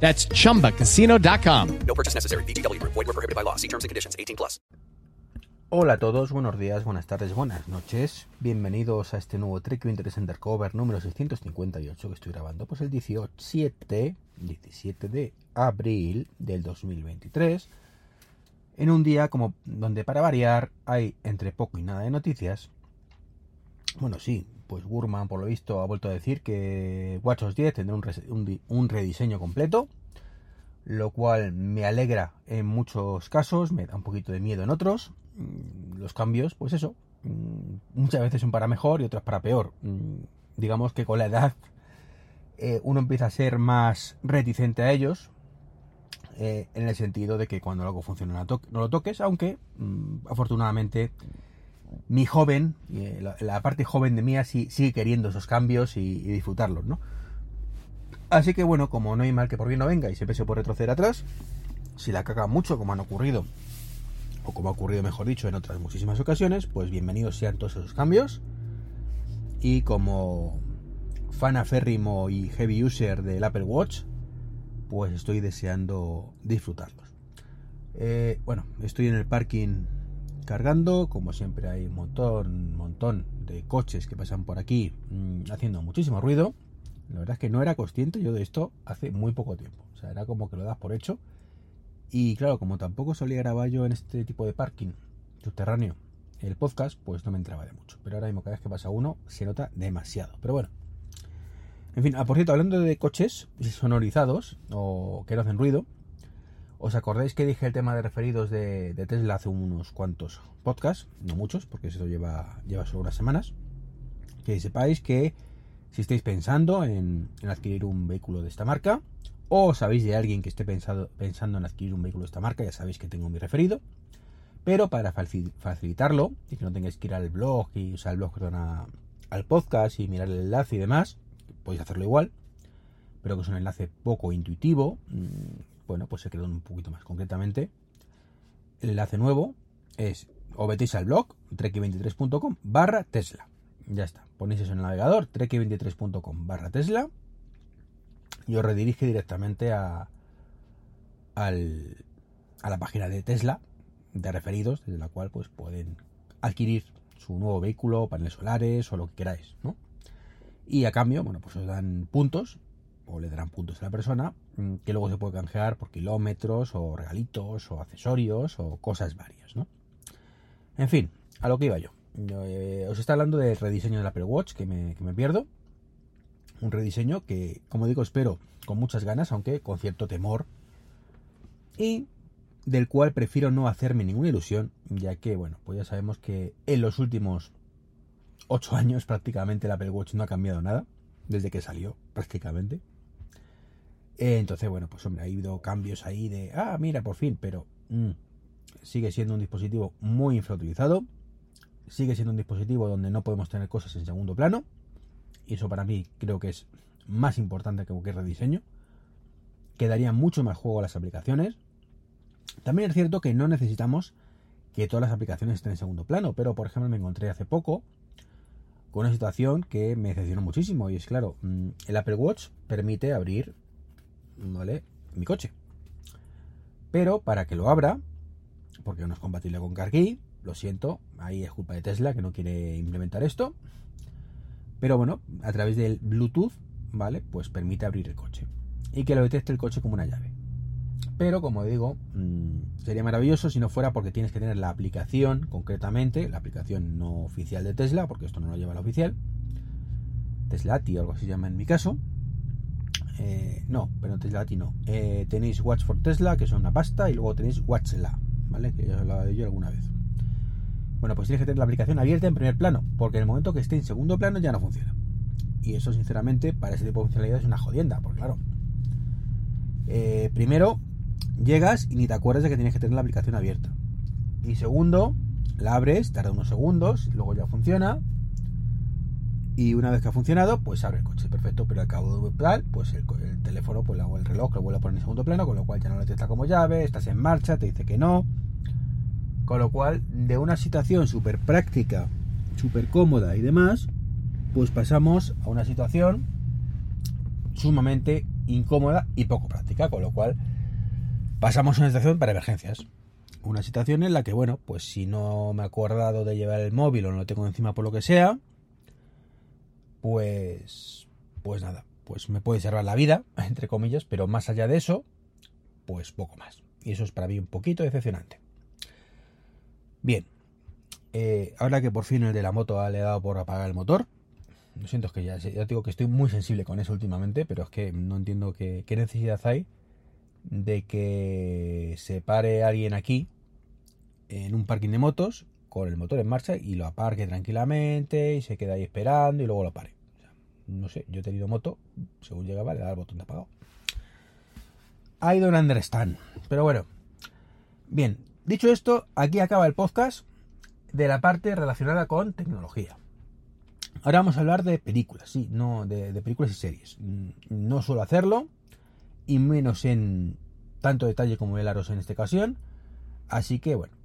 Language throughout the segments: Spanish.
That's chumbacasino.com. No purchase necessary. BGW. Void were prohibited by law. See terms and conditions. 18 plus. Hola a todos, buenos días, buenas tardes, buenas noches. Bienvenidos a este nuevo Trek Interest Undercover número 658 que estoy grabando pues el 17, 17 de abril del 2023. En un día como donde para variar hay entre poco y nada de noticias. Bueno, sí, pues Gurman por lo visto ha vuelto a decir que WatchOS 10 tendrá un, rediseño completo, lo cual me alegra en muchos casos, me da un poquito de miedo en otros. Mm, Los cambios, pues eso, mm, muchas veces son para mejor y otras para peor. Mm, Digamos que con la edad eh, uno empieza a ser más reticente a ellos, eh, en el sentido de que cuando algo funciona no, lo toques, aunque afortunadamente mi joven, eh, la, parte joven de mí sí, sigue queriendo esos cambios y, y disfrutarlos, ¿no? Así que bueno, como no hay mal que por bien no venga y siempre se puede retroceder atrás, si la caga mucho como han ocurrido, o como ha ocurrido mejor dicho en otras muchísimas ocasiones, pues bienvenidos sean todos esos cambios. Y como fan aférrimo y heavy user del Apple Watch, pues estoy deseando disfrutarlos. Eh, bueno, estoy en el parking cargando, como siempre hay un montón, montón de coches que pasan por aquí mm, haciendo muchísimo ruido. La verdad es que no era consciente yo de esto hace muy poco tiempo. O sea, era como que lo das por hecho. Y claro, como tampoco solía grabar yo en este tipo de parking subterráneo el podcast, pues no me entraba de mucho. Pero ahora mismo cada vez que pasa uno se nota demasiado. Pero bueno. En fin, ah, por cierto, hablando de coches sonorizados o que no hacen ruido, ¿Os acordáis que dije el tema de referidos de, Tesla hace unos cuantos podcasts? No muchos, porque eso lleva, lleva solo unas semanas. Que sepáis que si estáis pensando en, adquirir un vehículo de esta marca, o sabéis de alguien que esté pensado, pensando en adquirir un vehículo de esta marca, ya sabéis que tengo mi referido. Pero para faci- facilitarlo, y que no tengáis que ir al blog y usar el blog perdón, a- al podcast y mirar el enlace y demás, podéis hacerlo igual, pero que es un enlace poco intuitivo. Bueno, pues se quedó un poquito más concretamente. El enlace nuevo es o metéis al blog trek23.com barra Tesla. Ya está. Ponéis eso en el navegador trek23.com barra Tesla y os redirige directamente a, a la página de Tesla de referidos, desde la cual pues pueden adquirir su nuevo vehículo, paneles solares o lo que queráis, ¿no? Y a cambio, bueno, pues os dan puntos o le darán puntos a la persona mm, que luego se puede canjear por kilómetros o regalitos o accesorios o cosas varias, ¿no? En fin, a lo que iba yo. Eh, os está hablando del rediseño del Apple Watch que me, que me pierdo. Un rediseño que, como digo, espero con muchas ganas, aunque con cierto temor. Y del cual prefiero no hacerme ninguna ilusión, ya que, bueno, pues ya sabemos que en los últimos 8 años prácticamente el Apple Watch no ha cambiado nada, desde que salió prácticamente. Entonces, bueno, pues hombre, ha habido cambios ahí de, ah, mira, por fin, pero mm, sigue siendo un dispositivo muy infrautilizado, sigue siendo un dispositivo donde no podemos tener cosas en segundo plano, y eso para mí creo que es más importante que cualquier rediseño. Quedaría mucho más juego a las aplicaciones. También es cierto que no necesitamos que todas las aplicaciones estén en segundo plano, pero por ejemplo me encontré hace poco con una situación que me decepcionó muchísimo y es claro, mm, el Apple Watch permite abrir ¿vale? mi coche. Pero para que lo abra, porque no es compatible con CarKey, lo siento, ahí es culpa de Tesla que no quiere implementar esto. Pero bueno, a través del Bluetooth, ¿vale? Pues permite abrir el coche. Y que lo detecte el coche como una llave. Pero como digo, mm, sería maravilloso si no fuera porque tienes que tener la aplicación, concretamente, la aplicación no oficial de Tesla, porque esto no lo lleva la oficial. Teslati o algo así se llama en mi caso. Eh, no, pero Teslati no. Eh, tenéis Watch for Tesla, que es una pasta, y luego tenéis Watchla, ¿vale? Que ya os he hablado de ello alguna vez. Bueno, pues tienes que tener la aplicación abierta en primer plano, porque en el momento que esté en segundo plano ya no funciona. Y eso, sinceramente, para ese tipo de funcionalidad es una jodienda, porque claro. eh, primero, llegas y ni te acuerdas de que tienes que tener la aplicación abierta. Y segundo, la abres, tarda unos segundos, luego ya funciona. Y una vez que ha funcionado, pues abre el coche, perfecto. Pero al cabo de tal, pues el, el teléfono, pues el reloj lo vuelve a poner en segundo plano, con lo cual ya no lo detecta como llave, estás en marcha, te dice que no. Con lo cual, de una situación súper práctica, súper cómoda y demás, pues pasamos a una situación sumamente incómoda y poco práctica, con lo cual pasamos a una situación para emergencias. Una situación en la que, bueno, pues si no me he acordado de llevar el móvil o no lo tengo encima por lo que sea, pues, pues nada, pues me puede salvar la vida, entre comillas, pero más allá de eso, pues poco más. Y eso es para mí un poquito decepcionante. Bien, eh, ahora que por fin el de la moto le he dado por apagar el motor, lo siento, es que ya, digo que estoy muy sensible con eso últimamente, pero es que no entiendo qué necesidad hay de que se pare alguien aquí en un parking de motos con el motor en marcha y lo aparque tranquilamente y se queda ahí esperando y luego lo pare. No sé, yo he tenido moto, según llegaba le daba el botón de apagado. I don't understand. Pero bueno. Bien, dicho esto, aquí acaba el podcast de la parte relacionada con tecnología. Ahora vamos a hablar de películas, sí, no de, películas y series. No suelo hacerlo, y menos en tanto detalle como el Aros en esta ocasión. Así que bueno,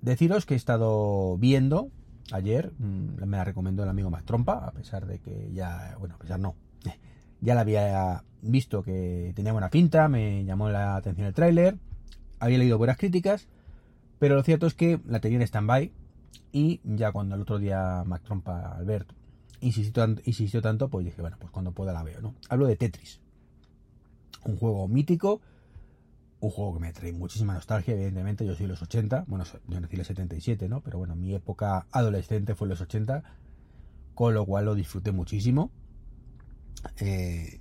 deciros que he estado viendo ayer, me la recomendó el amigo Mac Trompa, a pesar de que ya, bueno, a pesar no, ya la había visto que tenía buena pinta, me llamó la atención el tráiler, había leído buenas críticas, pero lo cierto es que la tenía en stand-by y ya cuando el otro día Mac Trompa, Albert, insistió, insistió tanto, pues dije, bueno, pues cuando pueda la veo, ¿no? Hablo de Tetris. Un juego mítico, un juego que me trae muchísima nostalgia, evidentemente, yo soy los 80, bueno, yo nací en el 77, ¿no? Pero bueno, mi época adolescente fue en los 80, con lo cual lo disfruté muchísimo. Eh,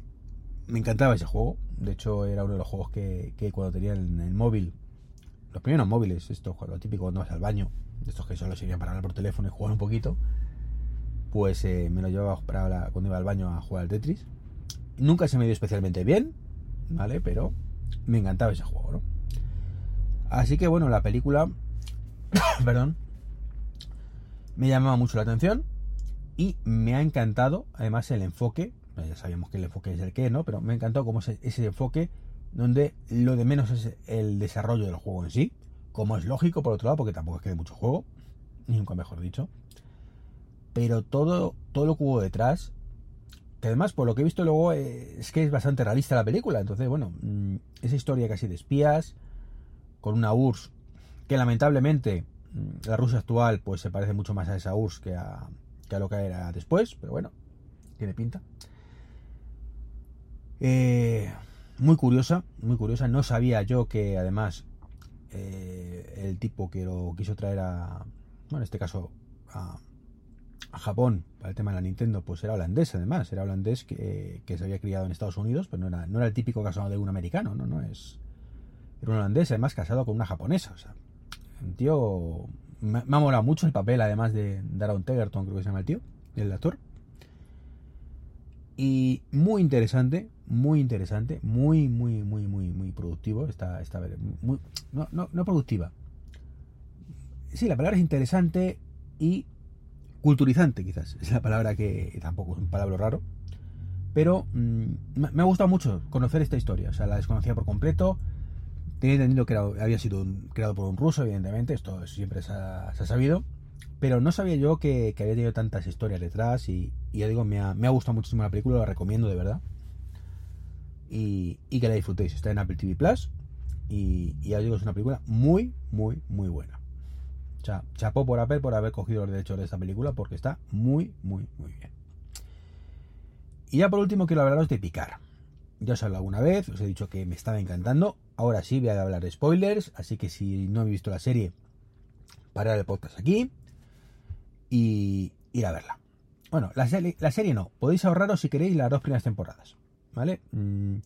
me encantaba ese juego, de hecho era uno de los juegos que, cuando tenía en el móvil, los primeros móviles, esto, lo típico cuando vas al baño, estos que solo sirvían para hablar por teléfono y jugar un poquito, pues eh, me lo llevaba para cuando iba al baño a jugar al Tetris. Nunca se me dio especialmente bien, ¿vale? Pero me encantaba ese juego, ¿no? Así que bueno, la película, perdón, me llamaba mucho la atención y me ha encantado además el enfoque, ya sabíamos que el enfoque es el que, ¿no? Pero me ha encantado como ese, ese enfoque donde lo de menos es el desarrollo del juego en sí, como es lógico por otro lado, porque tampoco es que de mucho juego, nunca mejor dicho, pero todo, todo lo que hubo detrás, además por lo que he visto luego eh, es que es bastante realista la película, entonces bueno, mm, esa historia casi de espías, con una URSS que lamentablemente mm, la Rusia actual pues se parece mucho más a esa URSS que a, que a lo que era después, pero bueno, tiene pinta. Eh, muy curiosa, muy curiosa. No sabía yo que además eh, el tipo que lo quiso traer a, bueno, en este caso a, Japón para el tema de la Nintendo, pues era holandés además, era holandés que, que, se había criado en Estados Unidos, pero no era, no era el típico caso de un americano, no, no es, era un holandés además casado con una japonesa, o sea, un tío, me, me ha molado mucho el papel además de Daron Tegerton, creo que se llama el tío, el actor. Y muy interesante, muy interesante, muy, muy, muy, muy, muy productivo. Esta, esta muy, no, no, no productiva. Sí, la palabra es interesante y culturizante, quizás. Es la palabra que tampoco es un palabra raro. Pero mmm, me ha gustado mucho conocer esta historia. O sea, la desconocía por completo. Tenía entendido que era, había sido creado por un ruso, evidentemente. Esto siempre se ha, sabido. Pero no sabía yo que, había tenido tantas historias detrás. Y, ya digo, me ha, me ha, gustado muchísimo la película. La recomiendo de verdad. Y, y que la disfrutéis. Está en Apple TV Plus. Y, y ya digo, es una película muy, muy, muy buena. O sea, chapó por Apple por haber cogido los derechos de esta película. Porque está muy, muy, muy bien. Y ya por último quiero hablaros de Picar. Ya os he hablado alguna vez, os he dicho que me estaba encantando. Ahora sí voy a hablar de spoilers, así que si no habéis visto la serie, parar el podcast aquí y ir a verla. Bueno, la serie, la serie no, podéis ahorraros si queréis las dos primeras temporadas, ¿vale? Mm,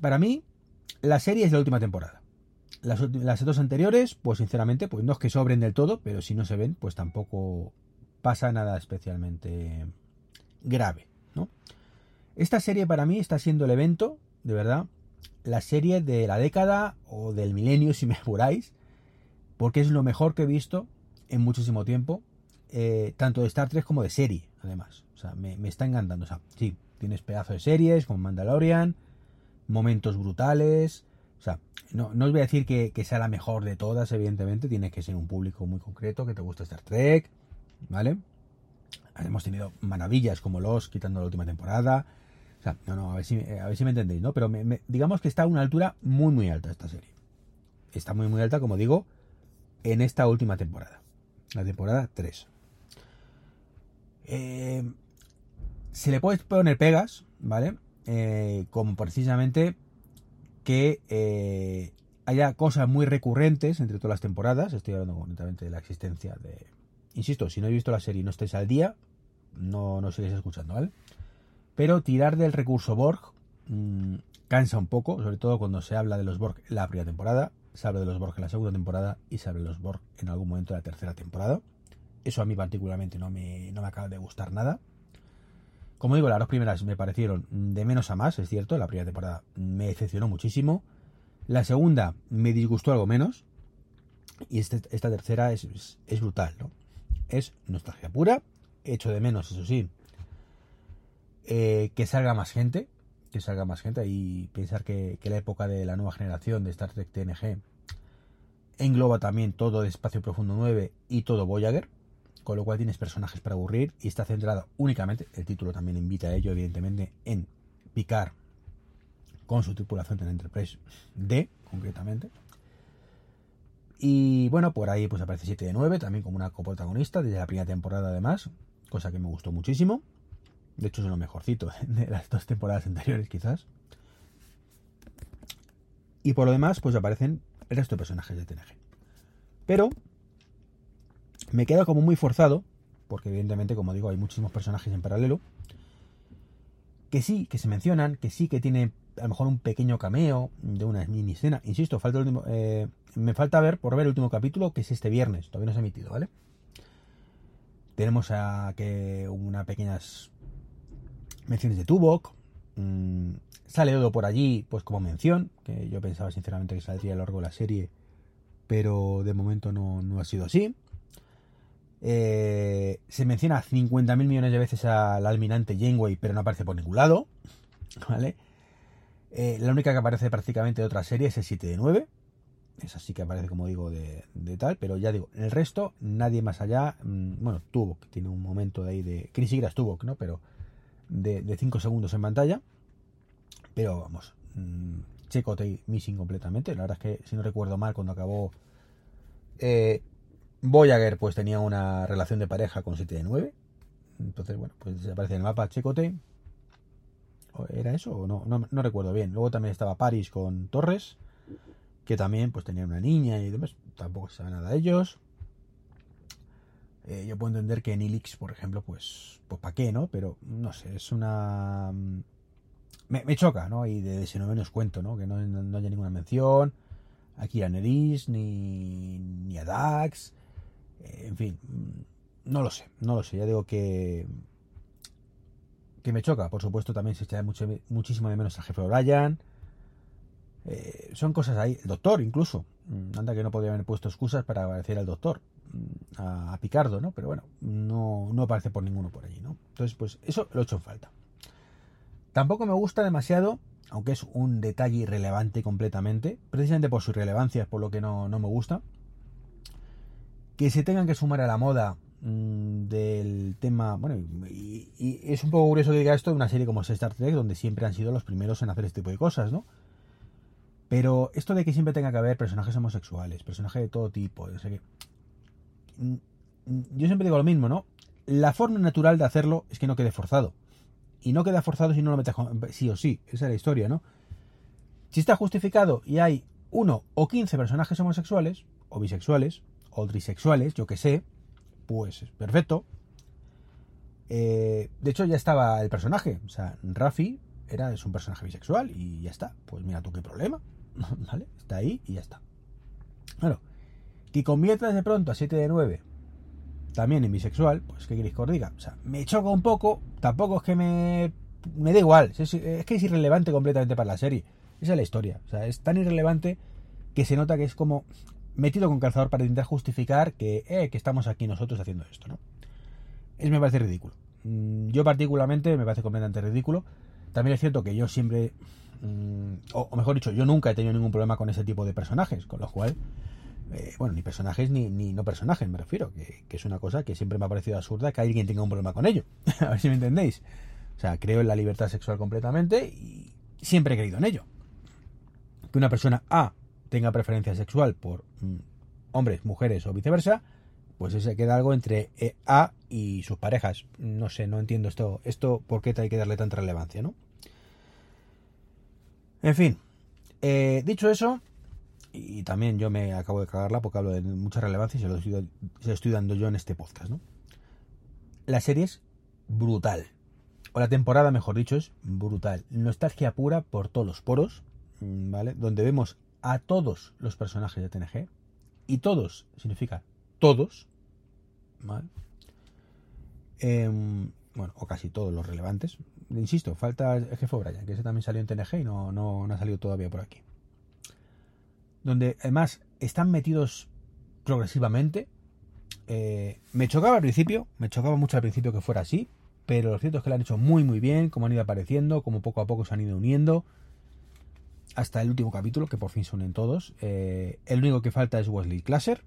para mí, la serie es la última temporada. Las, las, dos anteriores, pues sinceramente, pues no es que sobren del todo, pero si no se ven, pues tampoco pasa nada especialmente grave, ¿no? Esta serie para mí está siendo el evento, de verdad, la serie de la década o del milenio, si me apuráis, porque es lo mejor que he visto en muchísimo tiempo, eh, tanto de Star Trek como de serie, además. O sea, me, me está encantando. O sea, sí, tienes pedazos de series como Mandalorian, momentos brutales. Sea, no, no os voy a decir que, sea la mejor de todas, evidentemente. Tienes que ser un público muy concreto, que te guste Star Trek, ¿vale? Hemos tenido maravillas como Los, quitando la última temporada. O sea, no, no, a ver si, a ver si me entendéis, ¿no? Pero me- me- digamos que está a una altura muy, muy alta esta serie. Está muy, muy alta, como digo, en esta última temporada. La temporada 3. Eh, se le puede poner pegas, ¿vale? Eh, como precisamente que eh, haya cosas muy recurrentes entre todas las temporadas. Estoy hablando concretamente de la existencia de... Insisto, si no habéis visto la serie y no estáis al día, no, no sigáis escuchando, ¿vale? Pero tirar del recurso Borg mmm, cansa un poco, sobre todo cuando se habla de los Borg en la primera temporada, se habla de los Borg en la segunda temporada y se habla de los Borg en algún momento de la tercera temporada. Eso a mí particularmente no me, no me acaba de gustar nada. Como digo, las dos primeras me parecieron de menos a más, es cierto. La primera temporada me decepcionó muchísimo. La segunda me disgustó algo menos. Y este, esta tercera es, brutal, ¿no? Es nostalgia pura. Hecho de menos, eso sí. Eh, que salga más gente. Que salga más gente. Y pensar que, que, la época de la nueva generación de Star Trek TNG engloba también todo de Espacio Profundo 9 y todo Voyager con lo cual tienes personajes para aburrir y está centrado únicamente, el título también invita a ello, evidentemente, en picar con su tripulación en Enterprise D, concretamente. Y bueno, por ahí pues aparece 7 de 9, también como una coprotagonista, desde la primera temporada además, cosa que me gustó muchísimo. De hecho es lo mejorcito de las dos temporadas anteriores quizás. Y por lo demás, pues aparecen el resto de personajes de TNG. Pero me queda como muy forzado, porque evidentemente, como digo, hay muchísimos personajes en paralelo, que sí, que se mencionan, que sí que tiene a lo mejor un pequeño cameo de una mini escena. Insisto, falta el último, eh, me falta ver por ver el último capítulo, que es este viernes, todavía no se ha emitido, ¿vale? Tenemos a que unas pequeñas menciones de Tuvok. Mmm, sale Odo por allí, pues como mención, que yo pensaba sinceramente que saldría a lo largo de la serie, pero de momento no, no ha sido así. Eh, se menciona 50.000 millones de veces al almirante Janeway, pero no aparece por ningún lado. ¿Vale? Eh, la única que aparece prácticamente de otra serie es el 7 de 9. Esa sí que aparece, como digo, de, de tal. Pero ya digo, el resto, nadie más allá. Mmm, bueno, Tuvok, que tiene un momento de ahí de. Que ni siquiera ¿no? Pero de 5 segundos en pantalla. Pero vamos, mmm, Checote missing completamente. La verdad es que, si no recuerdo mal, cuando acabó. Eh, Voyager pues tenía una relación de pareja con 7 de 9. Entonces, bueno, pues aparece en el mapa Checote. ¿Era eso o no? no? recuerdo bien. Luego también estaba Paris con Torres, que también pues tenía una niña y demás. Tampoco se sabe nada de ellos. Eh, yo puedo entender que en Ilix, por ejemplo, pues, pues ¿para qué, no? Pero no sé, es una... Me, me choca, ¿no? Y de ese noveno os cuento, ¿no? Que no, no haya ninguna mención. Aquí a Neris, ni, ni a Dax en fin, no lo sé, no lo sé. Ya digo que que me choca. Por supuesto, también se echa muchísimo de menos al jefe O'Brien. Eh, son cosas ahí. El doctor, incluso. Anda que no podría haber puesto excusas para agradecer al doctor. A, a, Picardo, ¿no? Pero bueno, no, no aparece por ninguno por allí, ¿no? Entonces, pues eso lo he hecho en falta. Tampoco me gusta demasiado, aunque es un detalle irrelevante completamente. Precisamente por su irrelevancia es por lo que no, no me gusta que se tengan que sumar a la moda mmm, del tema, bueno, y, es un poco curioso que diga esto de una serie como Star Trek, donde siempre han sido los primeros en hacer este tipo de cosas, ¿no? Pero esto de que siempre tenga que haber personajes homosexuales, personajes de todo tipo, o sea que, yo siempre digo lo mismo, ¿no? La forma natural de hacerlo es que no quede forzado. Y no queda forzado si no lo metes sí o sí, esa es la historia, ¿no? Si está justificado y hay uno o 15 personajes homosexuales o bisexuales o trisexuales, yo que sé, pues perfecto. Eh, de hecho, ya estaba el personaje. O sea, Rafi era, es un personaje bisexual y ya está. Pues mira tú qué problema. ¿Vale? Está ahí y ya está. Bueno, que conviertas de pronto a 7 de 9 también en bisexual, pues ¿qué queréis que os diga? O sea, me choca un poco, tampoco es que me... Me da igual, es, es que es irrelevante completamente para la serie. Esa es la historia. O sea, es tan irrelevante que se nota que es como metido con calzador para intentar justificar que, eh, que estamos aquí nosotros haciendo esto, ¿no? Es me parece ridículo. Mm, Yo particularmente me parece completamente ridículo. También es cierto que yo siempre, mm, o, mejor dicho, yo nunca he tenido ningún problema con ese tipo de personajes, con lo cual, eh, bueno, ni personajes ni, ni no personajes, me refiero, que, que es una cosa que siempre me ha parecido absurda que alguien tenga un problema con ello. A ver si me entendéis. O sea, creo en la libertad sexual completamente y siempre he creído en ello. Que una persona A tenga preferencia sexual por mm, hombres, mujeres o viceversa, pues ese queda algo entre eh, A y sus parejas. No sé, no entiendo esto, esto por qué hay que darle tanta relevancia, ¿no? En fin, eh, dicho eso, y también yo me acabo de cagarla porque hablo de mucha relevancia y se lo estoy, se lo estoy dando yo en este podcast, ¿no? La serie es brutal. O la temporada, mejor dicho, es brutal. Nostalgia pura por todos los poros, mm, ¿vale? Donde vemos a todos los personajes de TNG. Y todos significa todos. Em, bueno, o casi todos los relevantes. Insisto, falta el jefe O'Brien, que ese también salió en TNG y no, no, no ha salido todavía por aquí. Donde además están metidos progresivamente. Eh, me chocaba al principio, me chocaba mucho al principio que fuera así, pero lo cierto es que lo han hecho muy muy bien, como han ido apareciendo, como poco a poco se han ido uniendo. Hasta el último capítulo, que por fin se unen todos. Eh, el único que falta es Wesley Classer,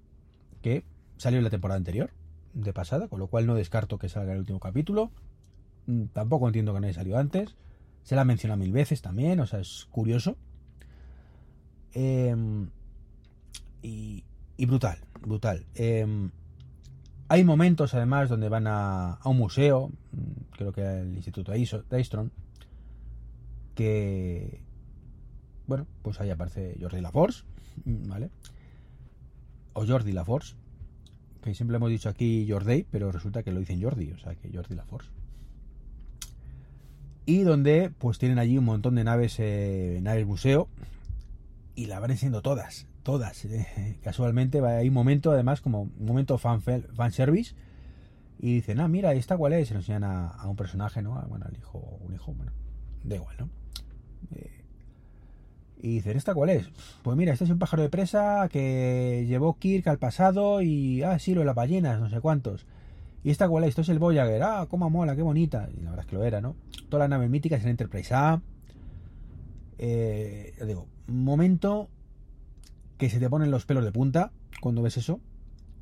que salió en la temporada anterior, de pasada, con lo cual no descarto que salga el último capítulo. Mm, Tampoco entiendo que no haya salido antes. Se la menciona mil veces también, o sea, es curioso. Eh, y, brutal, brutal. Eh, hay momentos además donde van a, un museo, mm, creo que el Instituto Daystrom, que, bueno, pues ahí aparece Jordi LaForce, mm, ¿vale? O Jordi LaForce, que siempre hemos dicho aquí Jordi, pero resulta que lo dicen Jordi, o sea que Jordi LaForce. Y donde pues tienen allí un montón de naves, eh, naves museo, y la van enseñando todas, todas. Eh, casualmente hay un momento, además, como un momento fan, service. Y dicen, ah, mira, ¿esta cuál es? Se lo enseñan a, un personaje, ¿no? A- Bueno, al hijo, un hijo, bueno, da igual, ¿no? Y dicen, ¿esta cuál es? Pues mira, este es un pájaro de presa que llevó Kirk al pasado y, ah, sí, lo de las ballenas, no sé cuántos. ¿Y esta cuál es? Esto es el Voyager. Ah, cómo mola, qué bonita. Y la verdad es que lo era, ¿no? Todas las naves míticas en Enterprise A. Eh, digo, momento que se te ponen los pelos de punta cuando ves eso.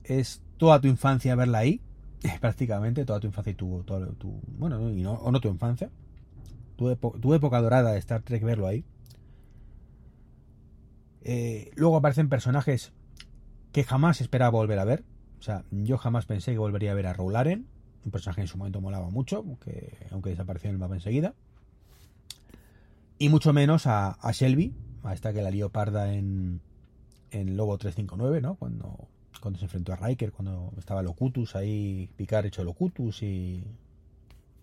Es toda tu infancia verla ahí, prácticamente, toda tu infancia y tu, bueno, no, y no, o no tu infancia, tu, tu época dorada de Star Trek verlo ahí. Eh, luego aparecen personajes que jamás esperaba volver a ver. O sea, yo jamás pensé que volvería a ver a Roularen, un personaje en su momento molaba mucho, aunque, desapareció en el mapa enseguida. Y mucho menos a, Shelby, a esta que la lió parda en, en Lobo 359, ¿no? Cuando, cuando se enfrentó a Riker, cuando estaba Locutus ahí, Picard hecho Locutus y,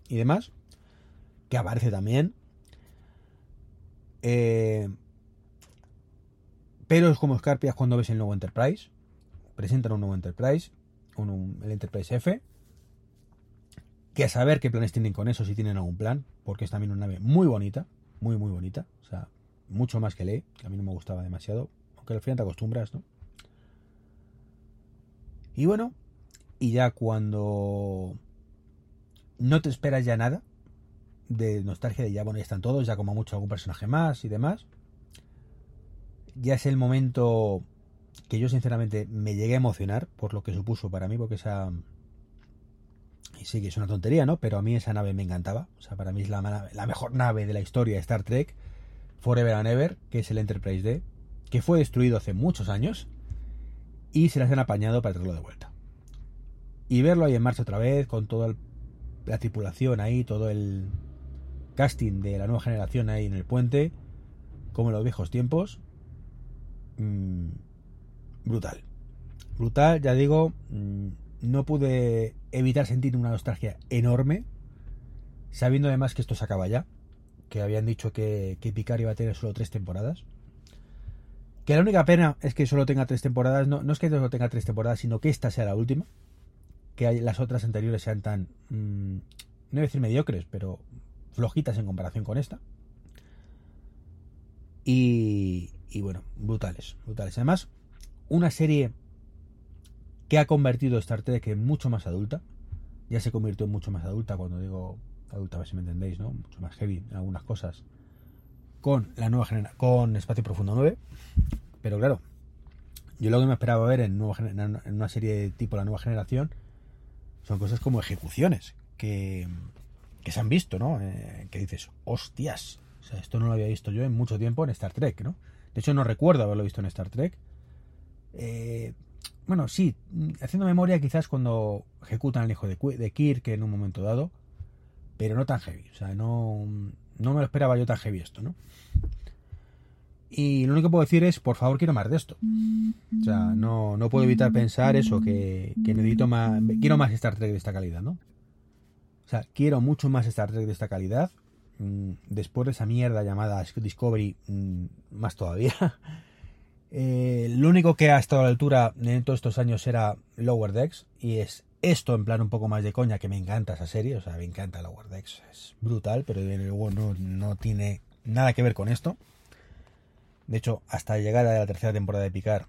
y demás. Que aparece también. Eh, pero es como Scarpias cuando ves el nuevo Enterprise. Presentan un nuevo Enterprise, un- un- el Enterprise F. Que a saber qué planes tienen con eso, si tienen algún plan, porque es también una nave muy bonita, muy, muy bonita. O sea, mucho más que lee, que a mí no me gustaba demasiado, aunque al final te acostumbras, ¿no? Y bueno, y ya cuando no te esperas ya nada de nostalgia de ya, bueno, ya están todos, ya como mucho algún personaje más y demás, ya es el momento que yo sinceramente me llegué a emocionar por lo que supuso para mí, porque esa... Y sí que es una tontería, ¿no? Pero a mí esa nave me encantaba. O sea, para mí es la, mejor nave de la historia de Star Trek. Forever and Ever, que es el Enterprise D, que fue destruido hace muchos años y se las han apañado para traerlo de vuelta. Y verlo ahí en marcha otra vez, con toda la tripulación ahí, todo el casting de la nueva generación ahí en el puente, como en los viejos tiempos, mm, brutal. Brutal, ya digo, mm, no pude evitar sentir una nostalgia enorme, sabiendo además que esto se acaba ya, que habían dicho que, que Picard iba a tener solo tres temporadas. Que la única pena es que solo tenga tres temporadas, no, no es que solo tenga tres temporadas, sino que esta sea la última. Que las otras anteriores sean tan, mm, no voy a decir mediocres, pero flojitas en comparación con esta. Y, y bueno, brutales, brutales. Además, una serie que ha convertido Star Trek en mucho más adulta. Ya se convirtió en mucho más adulta cuando digo adulta, a ver si me entendéis, ¿no? Mucho más heavy en algunas cosas. Con la nueva generación, con Espacio Profundo 9. Pero claro, yo lo que me esperaba ver en, nueva, en una serie de tipo La Nueva Generación son cosas como ejecuciones que, que se han visto, ¿no? Eh, que dices, hostias, o sea, esto no lo había visto yo en mucho tiempo en Star Trek, ¿no? De hecho, no recuerdo haberlo visto en Star Trek. Eh, bueno, sí, haciendo memoria quizás cuando ejecutan al hijo de, Kirk en un momento dado, pero no tan heavy. O sea, no, no me lo esperaba yo tan heavy esto, ¿no? Y lo único que puedo decir es, por favor, quiero más de esto. O sea, no, no puedo evitar pensar eso, que, que necesito más, quiero más Star Trek de esta calidad, ¿no? O sea, quiero mucho más Star Trek de esta calidad. Mm, después de esa mierda llamada Discovery, mm, más todavía. Eh, lo único que ha estado a la altura en todos estos años era Lower Decks. Y es esto en plan un poco más de coña, que me encanta esa serie. O sea, me encanta Lower Decks. Es brutal, pero luego no, no tiene nada que ver con esto. De hecho, hasta la llegada de la tercera temporada de Picard,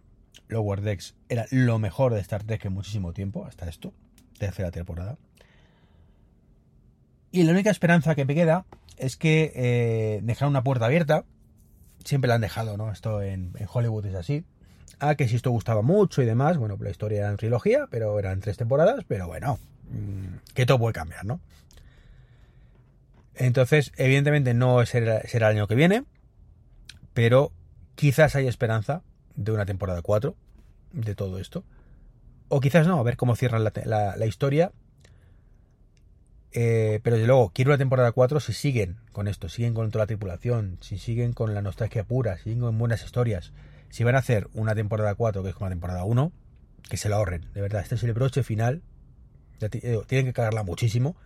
Lower Decks era lo mejor de Star Trek en muchísimo tiempo, hasta esto, tercera temporada. Y la única esperanza que me queda es que eh, dejar una puerta abierta, siempre la han dejado, ¿no? Esto en, Hollywood es así. Ah, que si esto gustaba mucho y demás, bueno, la historia era en trilogía, pero eran tres temporadas, pero bueno, mm, que todo puede cambiar, ¿no? Entonces, evidentemente no será, será el año que viene, pero quizás hay esperanza de una temporada 4 de todo esto. O quizás no, a ver cómo cierran la historia eh, pero desde luego, quiero la temporada 4 si siguen con esto, siguen con toda la tripulación, si siguen con la nostalgia pura, si siguen con buenas historias. Si van a hacer una temporada 4 que es como la temporada 1, que se la ahorren. De verdad, este es el broche final. tienen que cagarla muchísimo,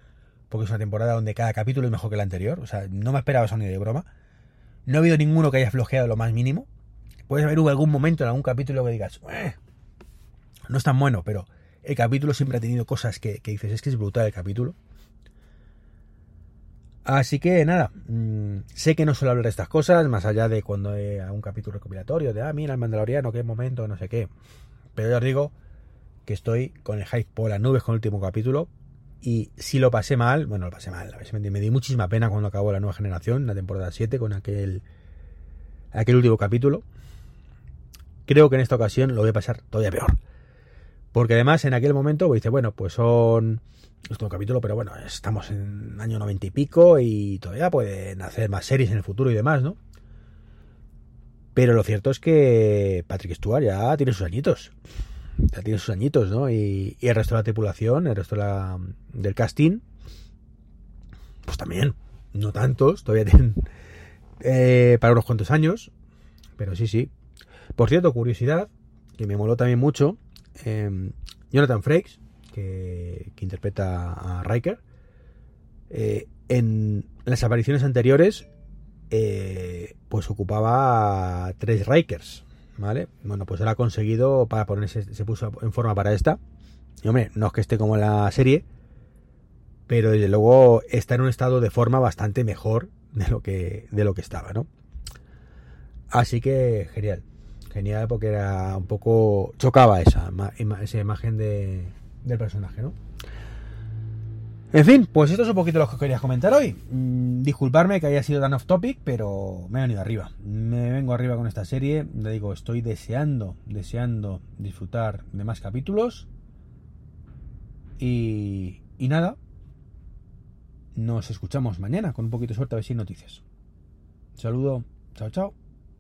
porque es una temporada donde cada capítulo es mejor que el anterior. O sea, no me esperaba eso ni de broma. No ha habido ninguno que haya flojeado lo más mínimo. Puedes haber algún momento en algún capítulo que digas, eh, no es tan bueno, pero el capítulo siempre ha tenido cosas que, que dices, es que es brutal el capítulo. Así que nada, mm, sé que no suelo hablar de estas cosas, más allá de cuando hay un capítulo recopilatorio, de, ah, mira, el Mandaloriano, qué momento, no sé qué. Pero ya os digo que estoy con el hype por las nubes con el último capítulo. Y si lo pasé mal, bueno, lo pasé mal, me di muchísima pena cuando acabó la nueva generación, la temporada 7, con aquel, aquel último capítulo. Creo que en esta ocasión lo voy a pasar todavía peor. Porque además en aquel momento, pues dice, bueno, pues son último capítulo, pero bueno, estamos en año noventa y pico y todavía pueden hacer más series en el futuro y demás, ¿no? Pero lo cierto es que Patrick Stewart ya tiene sus añitos. Ya tiene sus añitos, ¿no? Y, el resto de la tripulación, el resto del casting, pues también. No tantos, todavía tienen eh, para unos cuantos años. Pero sí, sí. Por cierto, curiosidad, que me moló también mucho. Eh, Jonathan Frakes, que, interpreta a Riker. Eh, en las apariciones anteriores, eh, pues ocupaba tres Rikers, ¿vale? Bueno, pues él ha conseguido ponerse, se puso en forma para esta. Y hombre, no es que esté como la serie, pero desde luego está en un estado de forma bastante mejor de lo que, de lo que estaba, ¿no? Así que genial, genial porque era un poco chocaba esa, esa imagen de, del personaje, ¿no? En fin, pues esto es un poquito lo que quería comentar hoy. Mm, disculparme que haya sido tan off topic, pero me he venido arriba. Me vengo arriba con esta serie. Le digo, estoy deseando, deseando disfrutar de más capítulos. Y, y nada. Nos escuchamos mañana con un poquito de suerte a ver si hay noticias. saludo. Chao, chao.